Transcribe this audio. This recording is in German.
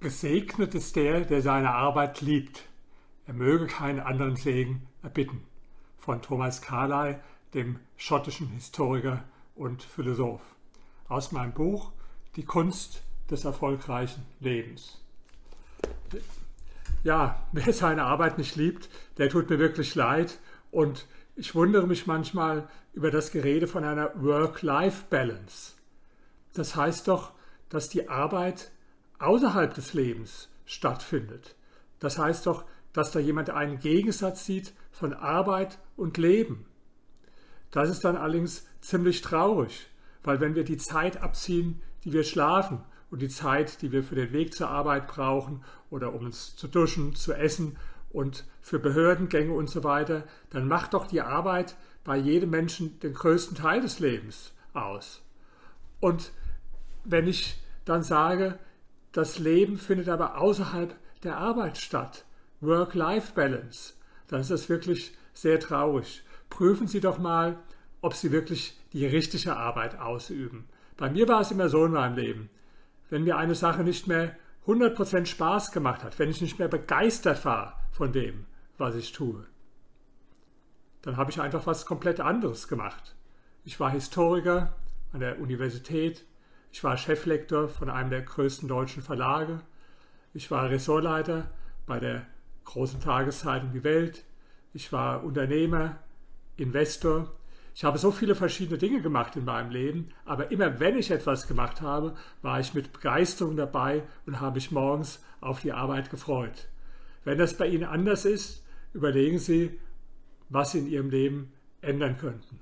Gesegnet ist der, der seine Arbeit liebt. Er möge keinen anderen Segen erbitten. Von Thomas Carlyle, dem schottischen Historiker und Philosoph. Aus meinem Buch Die Kunst des erfolgreichen Lebens. Ja, wer seine Arbeit nicht liebt, der tut mir wirklich leid. Und ich wundere mich manchmal über das Gerede von einer Work-Life-Balance. Das heißt doch, dass die Arbeit außerhalb des Lebens stattfindet. Das heißt doch, dass da jemand einen Gegensatz sieht von Arbeit und Leben. Das ist dann allerdings ziemlich traurig, weil wenn wir die Zeit abziehen, die wir schlafen und die Zeit, die wir für den Weg zur Arbeit brauchen oder um uns zu duschen, zu essen und für Behördengänge und so weiter, dann macht doch die Arbeit bei jedem Menschen den größten Teil des Lebens aus. Und wenn ich dann sage, das Leben findet aber außerhalb der Arbeit statt. Work-Life-Balance. Dann ist das wirklich sehr traurig. Prüfen Sie doch mal, ob Sie wirklich die richtige Arbeit ausüben. Bei mir war es immer so in meinem Leben. Wenn mir eine Sache nicht mehr 100% Spaß gemacht hat, wenn ich nicht mehr begeistert war von dem, was ich tue, dann habe ich einfach was komplett anderes gemacht. Ich war Historiker an der Universität, ich war Cheflektor von einem der größten deutschen Verlage. Ich war Ressortleiter bei der großen Tageszeitung Die Welt. Ich war Unternehmer, Investor. Ich habe so viele verschiedene Dinge gemacht in meinem Leben, aber immer wenn ich etwas gemacht habe, war ich mit Begeisterung dabei und habe mich morgens auf die Arbeit gefreut. Wenn das bei Ihnen anders ist, überlegen Sie, was Sie in Ihrem Leben ändern könnten.